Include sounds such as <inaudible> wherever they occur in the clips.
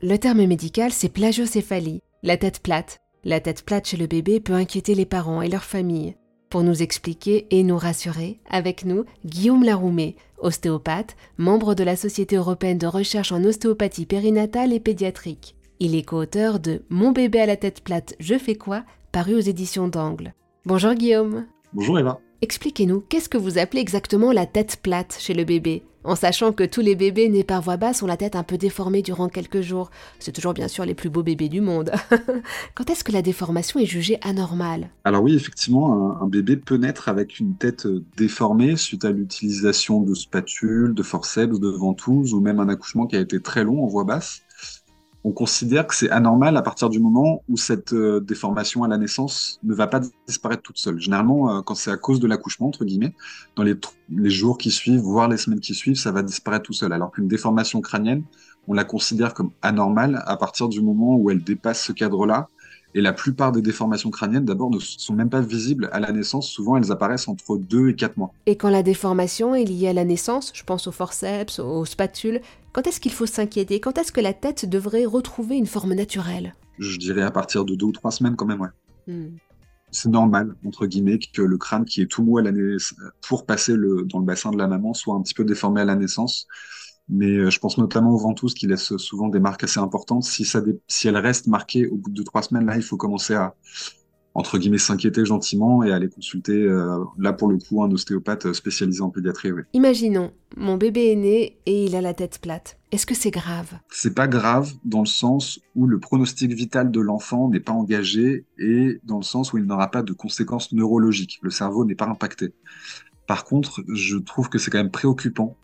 Le terme médical, c'est plagiocéphalie, la tête plate. La tête plate chez le bébé peut inquiéter les parents et leur famille. Pour nous expliquer et nous rassurer, avec nous, Guillaume Laroumé, ostéopathe, membre de la Société européenne de recherche en ostéopathie périnatale et pédiatrique. Il est co-auteur de Mon bébé à la tête plate, je fais quoi paru aux éditions d'Angle. Bonjour Guillaume. Bonjour Eva. Expliquez-nous, qu'est-ce que vous appelez exactement la tête plate chez le bébé? En sachant que tous les bébés nés par voie basse ont la tête un peu déformée durant quelques jours. C'est toujours bien sûr les plus beaux bébés du monde. <laughs> Quand est-ce que la déformation est jugée anormale? Alors oui, effectivement, un, bébé peut naître avec une tête euh, déformée suite à l'utilisation de spatules, de forceps, de ventouses ou même un accouchement qui a été très long en voie basse on considère que c'est anormal à partir du moment où cette euh, déformation à la naissance ne va pas disparaître toute seule. Généralement, euh, quand c'est à cause de l'accouchement, entre guillemets, dans les, les, jours qui suivent, voire les semaines qui suivent, ça va disparaître tout seul. Alors qu'une déformation crânienne, on la considère comme anormale à partir du moment où elle dépasse ce cadre-là et la plupart des déformations crâniennes, d'abord, ne sont même pas visibles à la naissance. Souvent, elles apparaissent entre 2 et 4 mois. Et quand la déformation est liée à la naissance, je pense aux forceps, aux spatules, quand est-ce qu'il faut s'inquiéter? Quand est-ce que la tête devrait retrouver une forme naturelle? Je dirais à partir de 2 ou 3 semaines quand même, ouais. Hmm. C'est normal, entre guillemets, que le crâne qui est tout mou à la pour passer le, dans le bassin de la maman soit un petit peu déformé à la naissance. Mais euh, je pense notamment aux ventouses qui laissent souvent des marques assez importantes. Si, ça si elles restent marquées au bout de trois semaines, là, il faut commencer à, entre guillemets, s'inquiéter gentiment et aller consulter, euh, là pour le coup, un ostéopathe spécialisé en pédiatrie. Oui. Imaginons, mon bébé est né et il a la tête plate. Est-ce que c'est grave? C'est pas grave dans le sens où le pronostic vital de l'enfant n'est pas engagé et dans le sens où il n'aura pas de conséquences neurologiques. Le cerveau n'est pas impacté. Par contre, je trouve que c'est quand même préoccupant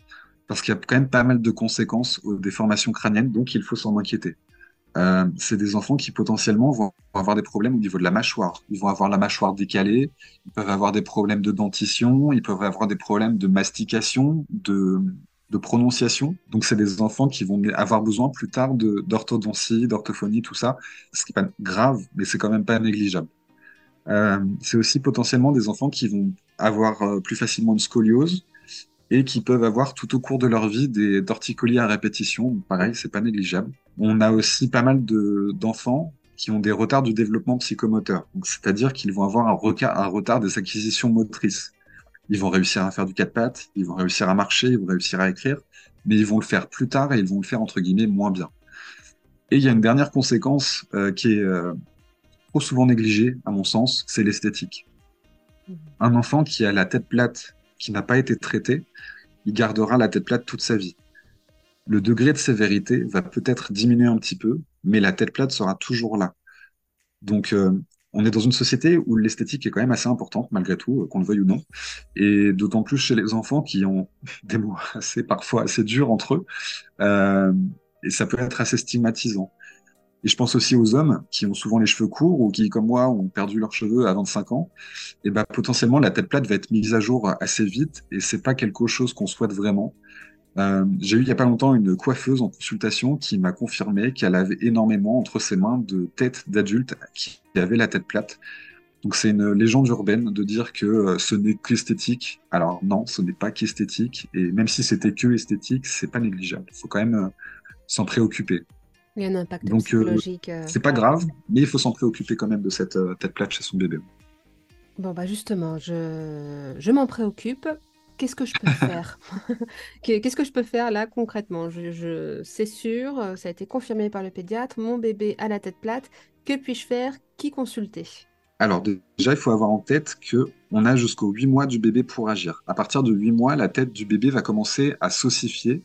parce qu'il y a quand même pas mal de conséquences aux déformations crâniennes, donc il faut s'en inquiéter. Euh, c'est des enfants qui potentiellement vont avoir des problèmes au niveau de la mâchoire. Ils vont avoir la mâchoire décalée, ils peuvent avoir des problèmes de dentition, ils peuvent avoir des problèmes de mastication, de, prononciation. Donc c'est des enfants qui vont avoir besoin plus tard d'orthodontie, d'orthophonie, tout ça. Ce qui n'est pas grave, mais c'est quand même pas négligeable. Euh, c'est aussi potentiellement des enfants qui vont avoir euh, plus facilement une scoliose, et qui peuvent avoir tout au cours de leur vie des torticolis à répétition. Pareil, c'est pas négligeable. On a aussi pas mal d'enfants qui ont des retards du développement psychomoteur. C'est-à-dire qu'ils vont avoir un, un retard des acquisitions motrices. Ils vont réussir à faire du quatre pattes, ils vont réussir à marcher, ils vont réussir à écrire, mais ils vont le faire plus tard et ils vont le faire entre guillemets moins bien. Et il y a une dernière conséquence euh, qui est euh, trop souvent négligée, à mon sens, c'est l'esthétique. Mmh. Un enfant qui a la tête plate qui n'a pas été traité, il gardera la tête plate toute sa vie. Le degré de sévérité va peut-être diminuer un petit peu, mais la tête plate sera toujours là. Donc, euh, on est dans une société où l'esthétique est quand même assez importante, malgré tout, euh, qu'on le veuille ou non. Et d'autant plus chez les enfants qui ont <laughs> des mots assez, parfois assez durs entre eux. Euh, et ça peut être assez stigmatisant. Et je pense aussi aux hommes qui ont souvent les cheveux courts ou qui, comme moi, ont perdu leurs cheveux à 25 ans. Et ben, potentiellement, la tête plate va être mise à jour assez vite et c'est pas quelque chose qu'on souhaite vraiment. Euh, j'ai eu il y a pas longtemps une coiffeuse en consultation qui m'a confirmé qu'elle avait énormément entre ses mains de têtes d'adultes qui avaient la tête plate. Donc c'est une légende urbaine de dire que euh, ce n'est qu'esthétique. Alors non, ce n'est pas qu'esthétique. Et même si c'était que esthétique, c'est pas négligeable. Il faut quand même euh, s'en préoccuper. Il y a un impact Donc, psychologique. Euh, c'est pas grave, mais il faut s'en préoccuper quand même de cette euh, tête plate chez son bébé. Bon, bah justement, je, je m'en préoccupe. Qu'est-ce que je peux <laughs> faire? <laughs> Qu'est-ce que je peux faire là concrètement? Je, je... C'est sûr, ça a été confirmé par le pédiatre, mon bébé a la tête plate. Que puis-je faire? Qui consulter? Alors déjà, il faut avoir en tête que on a jusqu'aux 8 mois du bébé pour agir. À partir de 8 mois, la tête du bébé va commencer à s'ossifier.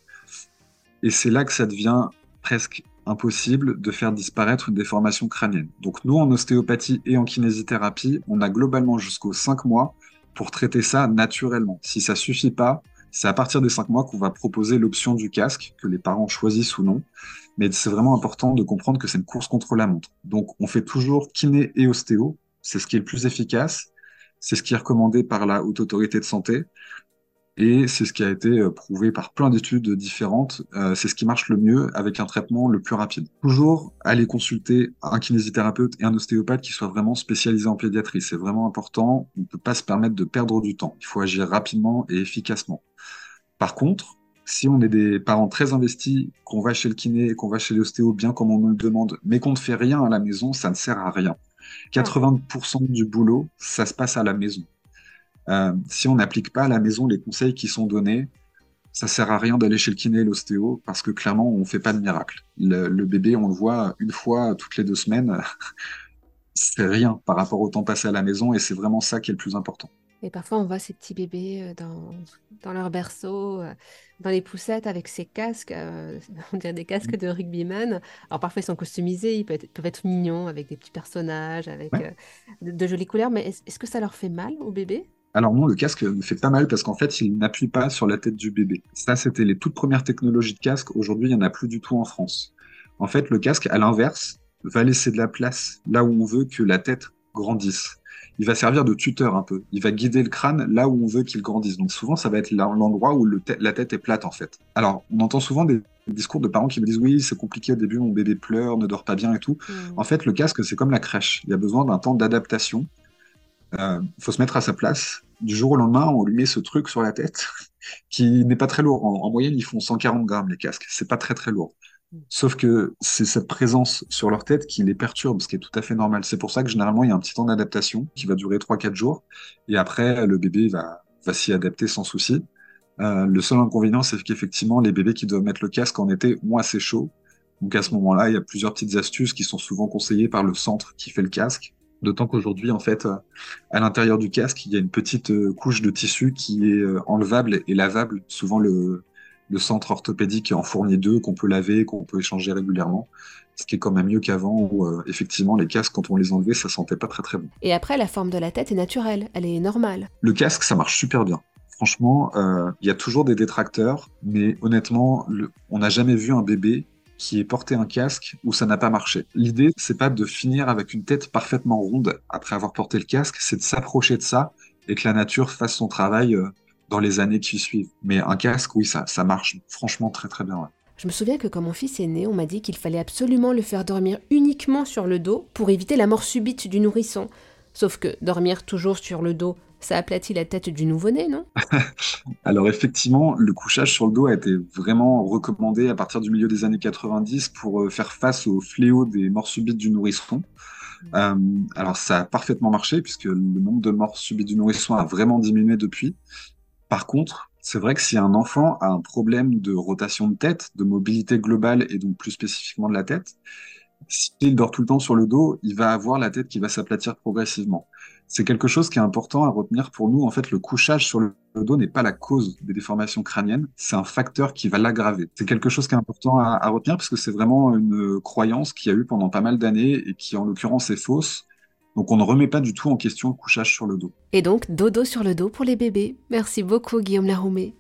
Et c'est là que ça devient presque impossible de faire disparaître une déformation crânienne. Donc nous, en ostéopathie et en kinésithérapie, on a globalement jusqu'aux 5 mois pour traiter ça naturellement. Si ça suffit pas, c'est à partir des 5 mois qu'on va proposer l'option du casque, que les parents choisissent ou non. Mais c'est vraiment important de comprendre que c'est une course contre la montre. Donc on fait toujours kiné et ostéo, c'est ce qui est le plus efficace, c'est ce qui est recommandé par la haute autorité de santé. Et c'est ce qui a été euh, prouvé par plein d'études différentes. Euh, c'est ce qui marche le mieux avec un traitement le plus rapide. Toujours aller consulter un kinésithérapeute et un ostéopathe qui soient vraiment spécialisés en pédiatrie. C'est vraiment important. On ne peut pas se permettre de perdre du temps. Il faut agir rapidement et efficacement. Par contre, Si on est des parents très investis, qu'on va chez le kiné, qu'on va chez l'ostéo bien comme on nous le demande, mais qu'on ne fait rien à la maison, ça ne sert à rien. 80% du boulot, ça se passe à la maison. Euh, si on n'applique pas à la maison les conseils qui sont donnés, ça sert à rien d'aller chez le kiné et l'ostéo parce que clairement, on fait pas de miracle. Le, bébé, on le voit une fois toutes les deux semaines. <laughs> c'est rien par rapport au temps passé à la maison et c'est vraiment ça qui est le plus important. Et parfois, on voit ces petits bébés euh, dans, dans leur berceau, euh, dans les poussettes avec ces casques, <laughs> on dirait des casques de rugbyman. Alors parfois, ils sont customisés, ils peuvent être, être mignons avec des petits personnages, avec de, de, jolies couleurs, mais est-ce que ça leur fait mal au bébé? Alors non, le casque me fait pas mal parce qu'en fait, il n'appuie pas sur la tête du bébé. Ça, c'était les toutes premières technologies de casque. Aujourd'hui, il n'y en a plus du tout en France. En fait, le casque, à l'inverse, va laisser de la place là où on veut que la tête grandisse. Il va servir de tuteur un peu. Il va guider le crâne là où on veut qu'il grandisse. Donc souvent, ça va être l'endroit où la tête est plate en fait. Alors, on entend souvent des discours de parents qui me disent oui, c'est compliqué au début, mon bébé pleure, ne dort pas bien et tout. Mmh. En fait, le casque, c'est comme la crèche. Il y a besoin d'un temps d'adaptation il euh, faut se mettre à sa place. Du jour au lendemain, on lui met ce truc sur la tête <laughs> qui n'est pas très lourd. En, moyenne, ils font 140 grammes les casques. C'est pas très très lourd. Sauf que c'est cette présence sur leur tête qui les perturbe, ce qui est tout à fait normal. C'est pour ça que généralement, il y a un petit temps d'adaptation qui va durer 3-4 jours. Et après, le bébé va, va s'y adapter sans souci. Euh, le seul inconvénient, c'est qu'effectivement, les bébés qui doivent mettre le casque en été ont assez chaud. Donc à ce moment-là, il y a plusieurs petites astuces qui sont souvent conseillées par le centre qui fait le casque. D'autant qu'aujourd'hui, en fait, euh, à l'intérieur du casque, il y a une petite euh, couche de tissu qui est euh, enlevable et lavable. Souvent, le, le centre orthopédique en fournit deux qu'on peut laver, qu'on peut échanger régulièrement. Ce qui est quand même mieux qu'avant où, effectivement, les casques, quand on les enlevait, ça sentait pas très très bon. Et après, la forme de la tête est naturelle, elle est normale. Le casque, ça marche super bien. Franchement, il y a toujours des détracteurs, mais honnêtement, on n'a jamais vu un bébé qui est porté un casque où ça n'a pas marché. L'idée, c'est pas de finir avec une tête parfaitement ronde après avoir porté le casque, c'est de s'approcher de ça et que la nature fasse son travail euh, dans les années qui suivent. Mais un casque, oui, ça, ça marche franchement très très bien. Je me souviens que quand mon fils est né, on m'a dit qu'il fallait absolument le faire dormir uniquement sur le dos pour éviter la mort subite du nourrisson. Sauf que dormir toujours sur le dos, ça aplatit la tête du nouveau-né, non? <laughs> Alors effectivement, le couchage sur le dos a été vraiment recommandé à partir du milieu des années 90 pour euh, faire face au fléau des morts subites du nourrisson. Mmh. Euh, alors ça a parfaitement marché puisque le nombre de morts subites du nourrisson a vraiment diminué depuis. Par contre, c'est vrai que si un enfant a un problème de rotation de tête, de mobilité globale et donc plus spécifiquement de la tête, s'il dort tout le temps sur le dos, il va avoir la tête qui va s'aplatir progressivement. C'est quelque chose qui est important à retenir pour nous. En fait, le couchage sur le dos n'est pas la cause des déformations crâniennes, c'est un facteur qui va l'aggraver. C'est quelque chose qui est important à, retenir parce que c'est vraiment une croyance qu'il y a eu pendant pas mal d'années et qui, en l'occurrence, est fausse. Donc on ne remet pas du tout en question le couchage sur le dos. Et donc dodo sur le dos pour les bébés. Merci beaucoup Guillaume Laroumé.